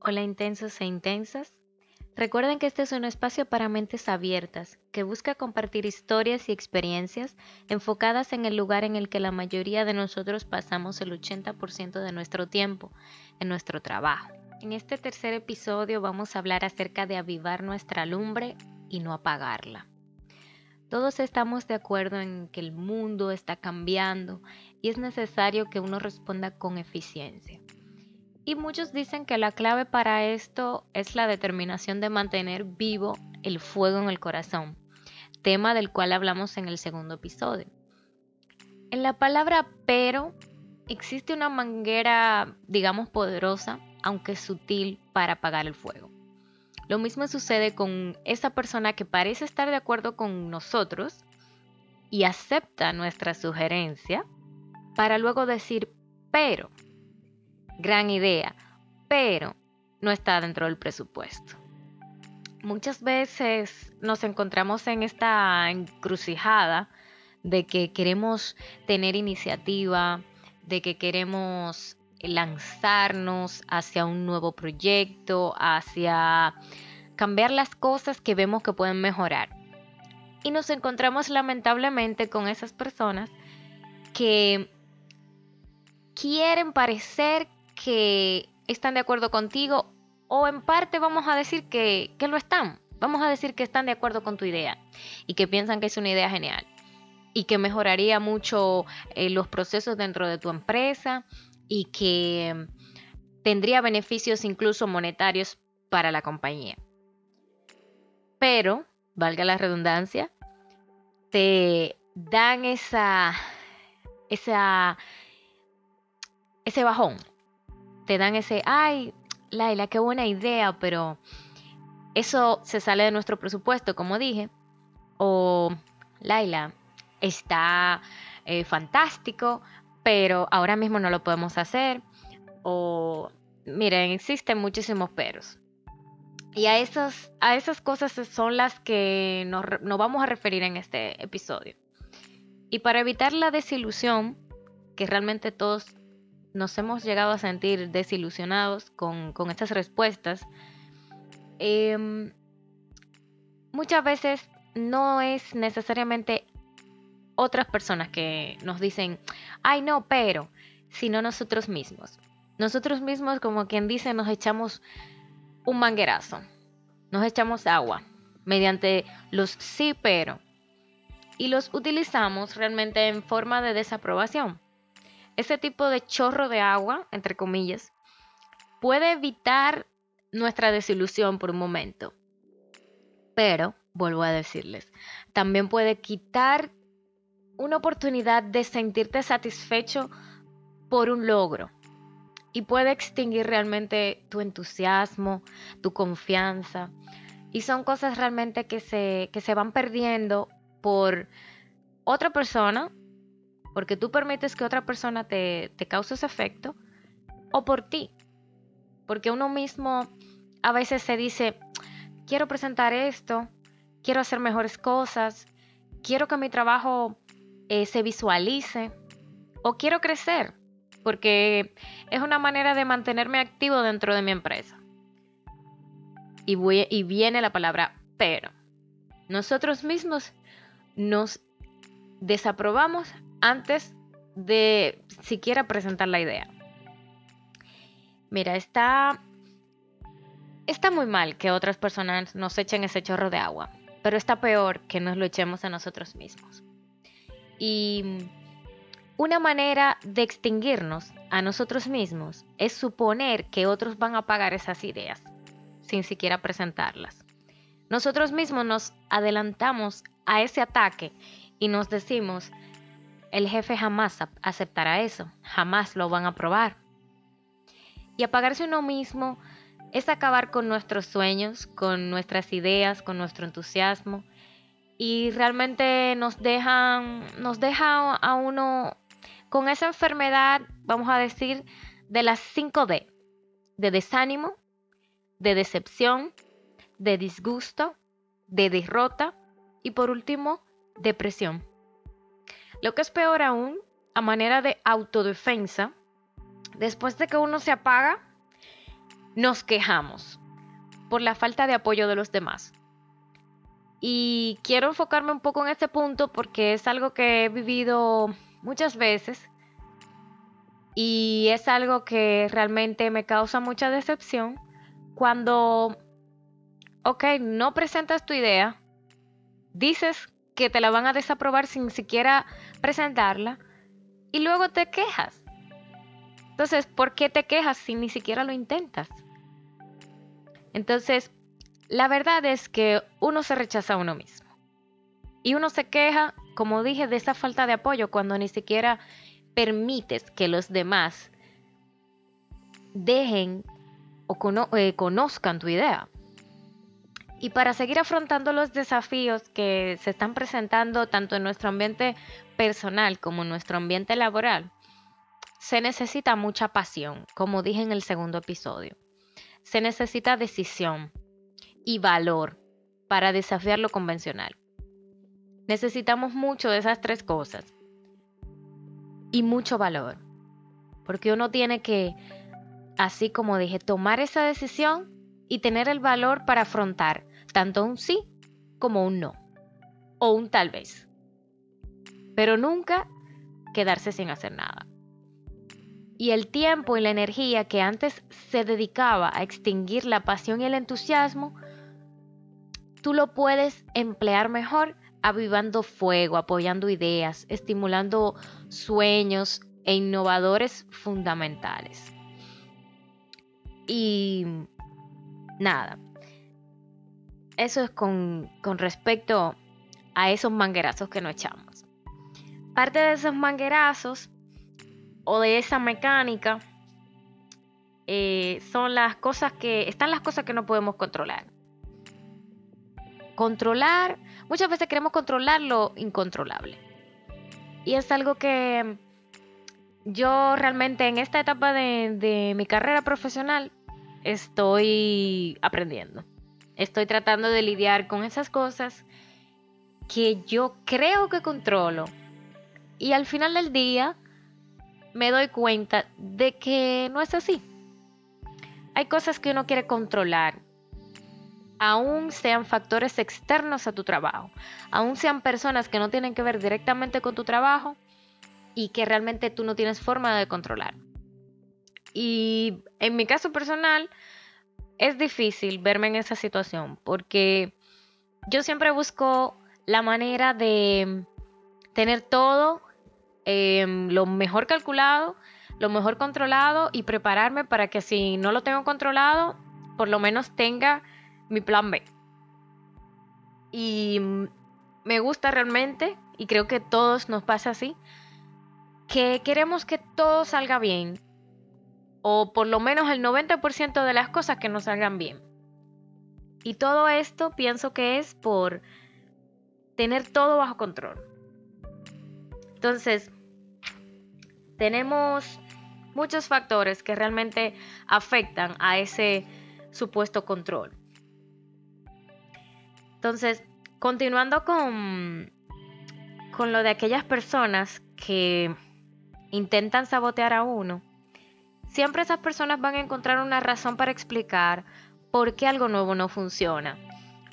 Hola intensos e intensas. Recuerden que este es un espacio para mentes abiertas que busca compartir historias y experiencias enfocadas en el lugar en el que la mayoría de nosotros pasamos el 80% de nuestro tiempo, en nuestro trabajo. En este tercer episodio vamos a hablar acerca de avivar nuestra lumbre y no apagarla. Todos estamos de acuerdo en que el mundo está cambiando y es necesario que uno responda con eficiencia. Y muchos dicen que la clave para esto es la determinación de mantener vivo el fuego en el corazón, tema del cual hablamos en el segundo episodio. En la palabra pero existe una manguera, digamos, poderosa, aunque sutil, para apagar el fuego. Lo mismo sucede con esa persona que parece estar de acuerdo con nosotros y acepta nuestra sugerencia para luego decir pero gran idea, pero no está dentro del presupuesto. Muchas veces nos encontramos en esta encrucijada de que queremos tener iniciativa, de que queremos lanzarnos hacia un nuevo proyecto, hacia cambiar las cosas que vemos que pueden mejorar. Y nos encontramos lamentablemente con esas personas que quieren parecer que están de acuerdo contigo o en parte vamos a decir que, que lo están. Vamos a decir que están de acuerdo con tu idea y que piensan que es una idea genial y que mejoraría mucho eh, los procesos dentro de tu empresa y que tendría beneficios incluso monetarios para la compañía. Pero, valga la redundancia, te dan esa, esa, ese bajón, te dan ese, ay, Laila, qué buena idea, pero eso se sale de nuestro presupuesto, como dije. O, Laila, está eh, fantástico, pero ahora mismo no lo podemos hacer. O, miren, existen muchísimos peros. Y a esas, a esas cosas son las que nos, nos vamos a referir en este episodio. Y para evitar la desilusión, que realmente todos nos hemos llegado a sentir desilusionados con, estas respuestas, em, muchas veces no es necesariamente otras personas que nos dicen, ay no, pero, sino nosotros mismos. Nosotros mismos, como quien dice, nos echamos un manguerazo, nos echamos agua mediante los sí, pero, y los utilizamos realmente en forma de desaprobación ese tipo de chorro de agua, entre comillas, puede evitar nuestra desilusión por un momento. Pero, vuelvo a decirles, también puede quitar una oportunidad de sentirte satisfecho por un logro. Y puede extinguir realmente tu entusiasmo, tu confianza. Y son cosas realmente que se, que se van perdiendo por otra persona porque tú permites que otra persona te, cause ese efecto, o por ti. Porque uno mismo a veces se dice, quiero presentar esto, quiero hacer mejores cosas, quiero que mi trabajo eh, se visualice, o quiero crecer, porque es una manera de mantenerme activo dentro de mi empresa. Y viene la palabra pero. Nosotros mismos nos desaprobamos antes de siquiera presentar la idea. Mira, está, está muy mal que otras personas nos echen ese chorro de agua, pero está peor que nos lo echemos a nosotros mismos. Y una manera de extinguirnos a nosotros mismos es suponer que otros van a pagar esas ideas sin siquiera presentarlas. Nosotros mismos nos adelantamos a ese ataque y nos decimos, el jefe jamás aceptará eso, jamás lo van a probar. Y apagarse uno mismo es acabar con nuestros sueños, con nuestras ideas, con nuestro entusiasmo y realmente nos dejan nos deja a uno con esa enfermedad, vamos a decir, de las 5D, de desánimo, de decepción, de disgusto, de derrota y por último, depresión. Lo que es peor aún, a manera de autodefensa, después de que uno se apaga, nos quejamos por la falta de apoyo de los demás. Y quiero enfocarme un poco en este punto porque es algo que he vivido muchas veces y es algo que realmente me causa mucha decepción cuando, ok, no presentas tu idea, dices que te la van a desaprobar sin siquiera presentarla y luego te quejas. Entonces, ¿por qué te quejas si ni siquiera lo intentas? Entonces, la verdad es que uno se rechaza a uno mismo. Y uno se queja, como dije, de esa falta de apoyo cuando ni siquiera permites que los demás dejen o eh, conozcan tu idea. Y para seguir afrontando los desafíos que se están presentando tanto en nuestro ambiente personal como en nuestro ambiente laboral, se necesita mucha pasión, como dije en el segundo episodio. Se necesita decisión y valor para desafiar lo convencional. Necesitamos mucho de esas tres cosas y mucho valor. Porque uno tiene que, así como dije, tomar esa decisión y tener el valor para afrontar tanto un sí como un no. O un tal vez. Pero nunca quedarse sin hacer nada. Y el tiempo y la energía que antes se dedicaba a extinguir la pasión y el entusiasmo, tú lo puedes emplear mejor avivando fuego, apoyando ideas, estimulando sueños e innovadores fundamentales. Y nada, eso es con, respecto a esos manguerazos que nos echamos. Parte de esos manguerazos o de esa mecánica eh, son las cosas que están las cosas que no podemos controlar. Controlar Muchas veces queremos controlar lo incontrolable. Y es algo que yo realmente en esta etapa de, mi carrera profesional estoy aprendiendo. Estoy tratando de lidiar con esas cosas que yo creo que controlo. Y al final del día me doy cuenta de que no es así. Hay cosas que uno quiere controlar aún sean factores externos a tu trabajo, aún sean personas que no tienen que ver directamente con tu trabajo y que realmente tú no tienes forma de controlar. Y en mi caso personal, es difícil verme en esa situación porque yo siempre busco la manera de tener todo em, lo mejor calculado, lo mejor controlado y prepararme para que si no lo tengo controlado, por lo menos tenga mi plan B. Y me gusta realmente, y creo que todos nos pasa así, que queremos que todo salga bien. O por lo menos el 90% de las cosas que nos salgan bien. Y todo esto pienso que es por tener todo bajo control. Entonces, tenemos muchos factores que realmente afectan a ese supuesto control. Entonces, continuando con, con lo de aquellas personas que intentan sabotear a uno, siempre esas personas van a encontrar una razón para explicar por qué algo nuevo no funciona,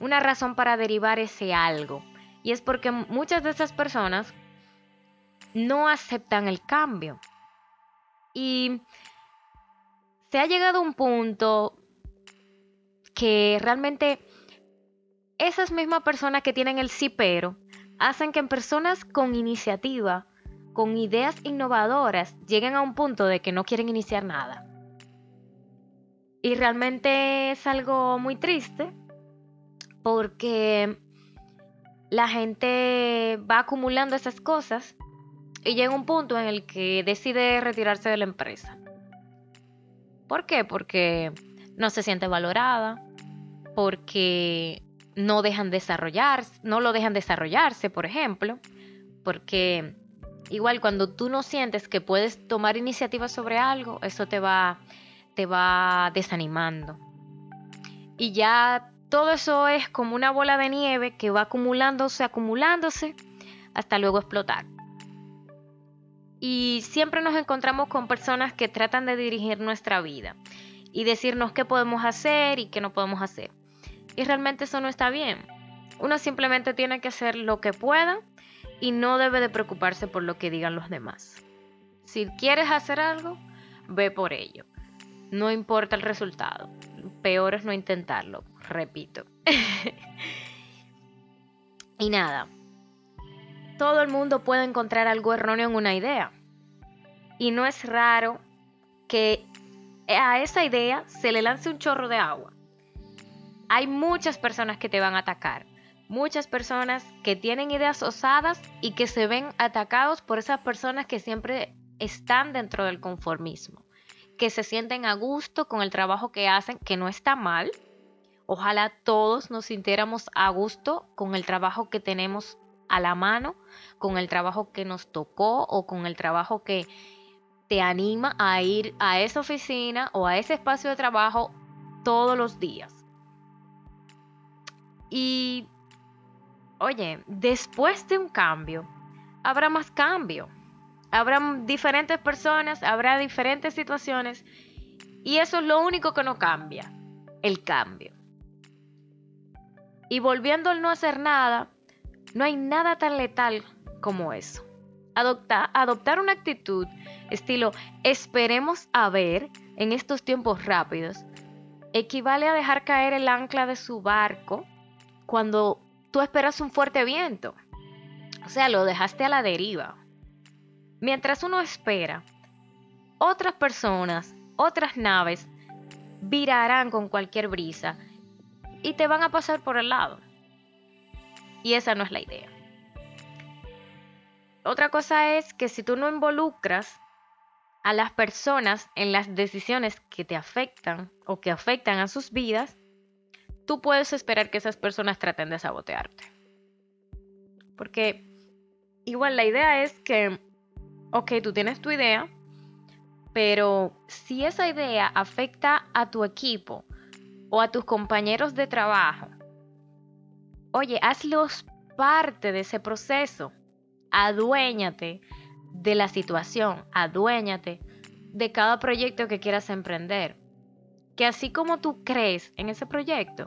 una razón para derivar ese algo. Y es porque muchas de esas personas no aceptan el cambio. Y se ha llegado a un punto que realmente esas mismas personas que tienen el sí pero hacen que en personas con iniciativa, con ideas innovadoras, lleguen a un punto de que no quieren iniciar nada. Y realmente es algo muy triste porque la gente va acumulando esas cosas y llega un punto en el que decide retirarse de la empresa. ¿Por qué? Porque no se siente valorada, porque no dejan desarrollarse, no lo dejan desarrollarse, por ejemplo, porque igual cuando tú no sientes que puedes tomar iniciativa sobre algo, eso te va, te va desanimando. Y ya todo eso es como una bola de nieve que va acumulándose, acumulándose, hasta luego explotar. Y siempre nos encontramos con personas que tratan de dirigir nuestra vida. y decirnos qué podemos hacer y qué no podemos hacer. Y realmente eso no está bien. Uno simplemente tiene que hacer lo que pueda y no debe de preocuparse por lo que digan los demás. Si quieres hacer algo, ve por ello. No importa el resultado. Peor es no intentarlo, repito. y nada, todo el mundo puede encontrar algo erróneo en una idea. Y no es raro que a esa idea se le lance un chorro de agua. Hay muchas personas que te van a atacar, muchas personas que tienen ideas osadas y que se ven atacados por esas personas que siempre están dentro del conformismo, que se sienten a gusto con el trabajo que hacen, que no está mal. Ojalá todos nos sintiéramos a gusto con el trabajo que tenemos a la mano, con el trabajo que nos tocó o con el trabajo que te anima a ir a esa oficina o a ese espacio de trabajo todos los días. Y, oye, después de un cambio, habrá más cambio. Habrá diferentes personas, habrá diferentes situaciones. Y eso es lo único que no cambia, el cambio. Y volviendo al no hacer nada, no hay nada tan letal como eso. adoptar una actitud estilo esperemos a ver en estos tiempos rápidos, equivale a dejar caer el ancla de su barco cuando tú esperas un fuerte viento. O sea, lo dejaste a la deriva. Mientras uno espera, otras personas, otras naves, virarán con cualquier brisa y te van a pasar por el lado. Y esa no es la idea. Otra cosa es que si tú no involucras a las personas en las decisiones que te afectan o que afectan a sus vidas, tú puedes esperar que esas personas traten de sabotearte. Porque igual la idea es que, ok, tú tienes tu idea, pero si esa idea afecta a tu equipo o a tus compañeros de trabajo, oye, hazlos parte de ese proceso. Aduéñate de la situación, aduéñate de cada proyecto que quieras emprender. Que así como tú crees en ese proyecto,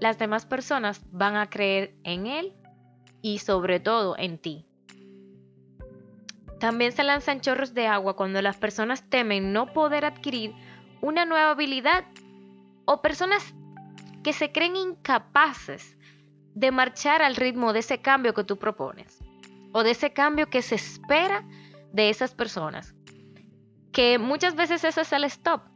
las demás personas van a creer en él y sobre todo en ti. También se lanzan chorros de agua cuando las personas temen no poder adquirir una nueva habilidad o personas que se creen incapaces de marchar al ritmo de ese cambio que tú propones o de ese cambio que se espera de esas personas. Que muchas veces ese es el stop.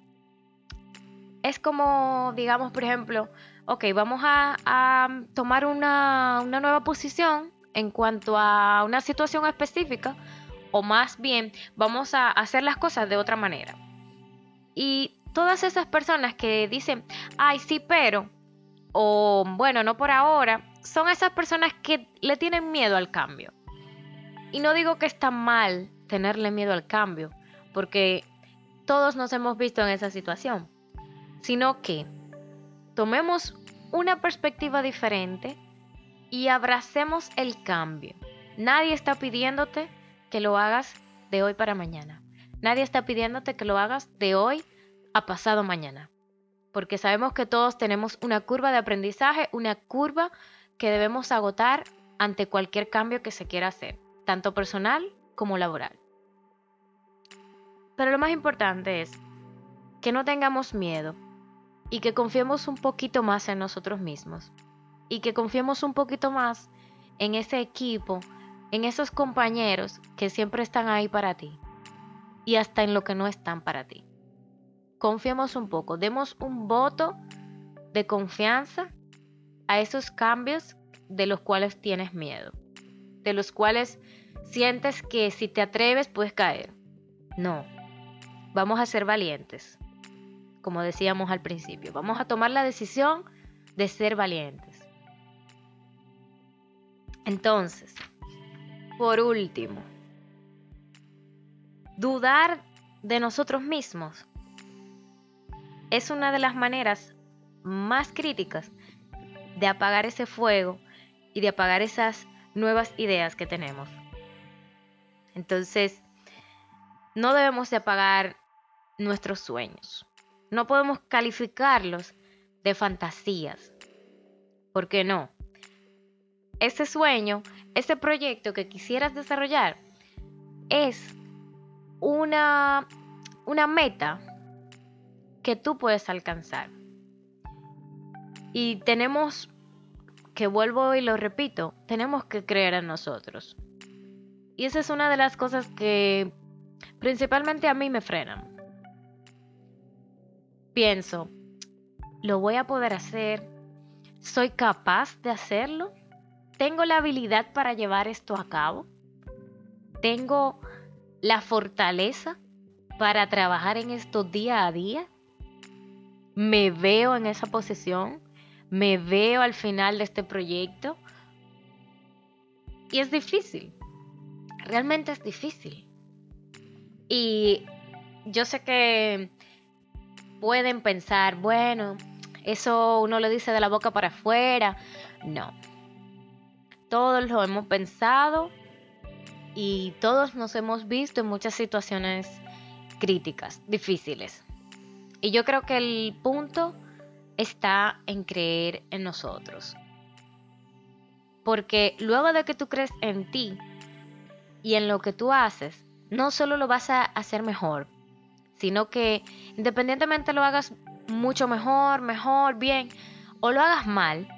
Es como, digamos, por ejemplo, ok, vamos a, tomar una, una nueva posición en cuanto a una situación específica, o más bien vamos a hacer las cosas de otra manera. Y todas esas personas que dicen, ay, sí, pero, o bueno, no por ahora, son esas personas que le tienen miedo al cambio. Y no digo que está mal tenerle miedo al cambio, porque todos nos hemos visto en esa situación, sino que tomemos una perspectiva diferente y abracemos el cambio. Nadie está pidiéndote que lo hagas de hoy para mañana. Nadie está pidiéndote que lo hagas de hoy a pasado mañana. Porque sabemos que todos tenemos una curva de aprendizaje, una curva que debemos agotar ante cualquier cambio que se quiera hacer tanto personal como laboral. Pero lo más importante es que no tengamos miedo y que confiemos un poquito más en nosotros mismos y que confiemos un poquito más en ese equipo, en esos compañeros que siempre están ahí para ti y hasta en lo que no están para ti. Confiemos un poco, demos un voto de confianza a esos cambios de los cuales tienes miedo, de los cuales sientes que si te atreves puedes caer. No, vamos a ser valientes, como decíamos al principio. Vamos a tomar la decisión de ser valientes. Entonces, por último, dudar de nosotros mismos es una de las maneras más críticas de apagar ese fuego y de apagar esas nuevas ideas que tenemos. Entonces, no debemos de apagar nuestros sueños. No podemos calificarlos de fantasías. ¿Por qué no? Ese sueño, ese proyecto que quisieras desarrollar es una, una meta que tú puedes alcanzar. Y tenemos, que vuelvo y lo repito, tenemos que creer en nosotros. Y esa es una de las cosas que principalmente a mí me frenan. Pienso, ¿lo voy a poder hacer? ¿Soy capaz de hacerlo? ¿Tengo la habilidad para llevar esto a cabo? ¿Tengo la fortaleza para trabajar en esto día a día? ¿Me veo en esa posición? ¿Me veo al final de este proyecto? Y es difícil, realmente es difícil. Y yo sé que pueden pensar, bueno, eso uno lo dice de la boca para afuera. No. Todos lo hemos pensado y todos nos hemos visto en muchas situaciones críticas, difíciles. Y yo creo que el punto está en creer en nosotros. Porque luego de que tú crees en ti y en lo que tú haces, no solo lo vas a hacer mejor, sino que independientemente lo hagas mucho mejor, mejor, bien, o lo hagas mal,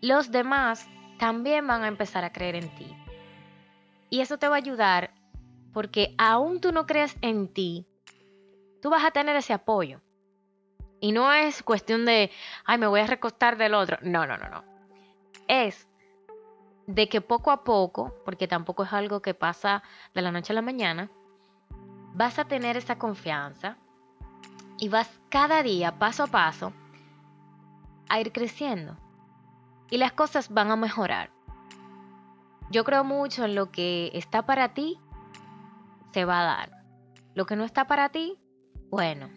los demás también van a empezar a creer en ti. Y eso te va a ayudar porque aún tú no creas en ti, tú vas a tener ese apoyo. Y no es cuestión de, ay, me voy a recostar del otro. No, no, no, no. Es de que poco a poco, porque tampoco es algo que pasa de la noche a la mañana, vas a tener esa confianza y vas cada día, paso a paso, a ir creciendo. Y las cosas van a mejorar. Yo creo mucho en lo que está para ti, se va a dar. Lo que no está para ti, bueno,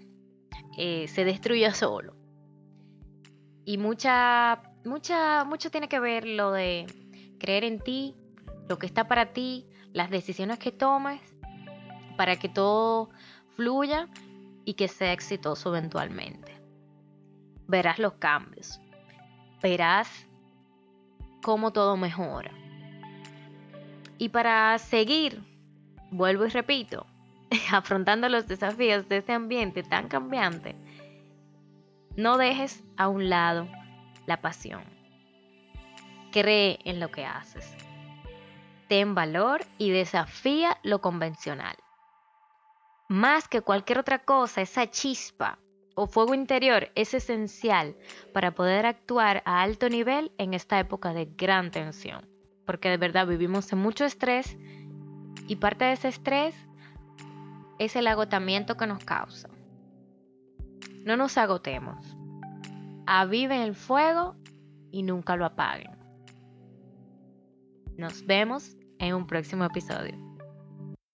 eh, se destruye solo. Y mucha, mucha, mucho tiene que ver lo de creer en ti, lo que está para ti, las decisiones que tomes, para que todo fluya y que sea exitoso eventualmente. Verás los cambios, verás cómo todo mejora. Y para seguir, vuelvo y repito, afrontando los desafíos de este ambiente tan cambiante, no dejes a un lado la pasión. Cree en lo que haces. Ten valor y desafía lo convencional. Más que cualquier otra cosa, esa chispa o fuego interior es esencial para poder actuar a alto nivel en esta época de gran tensión porque de verdad vivimos en mucho estrés y parte de ese estrés es el agotamiento que nos causa. No nos agotemos. Aviven el fuego y nunca lo apaguen. Nos vemos en un próximo episodio.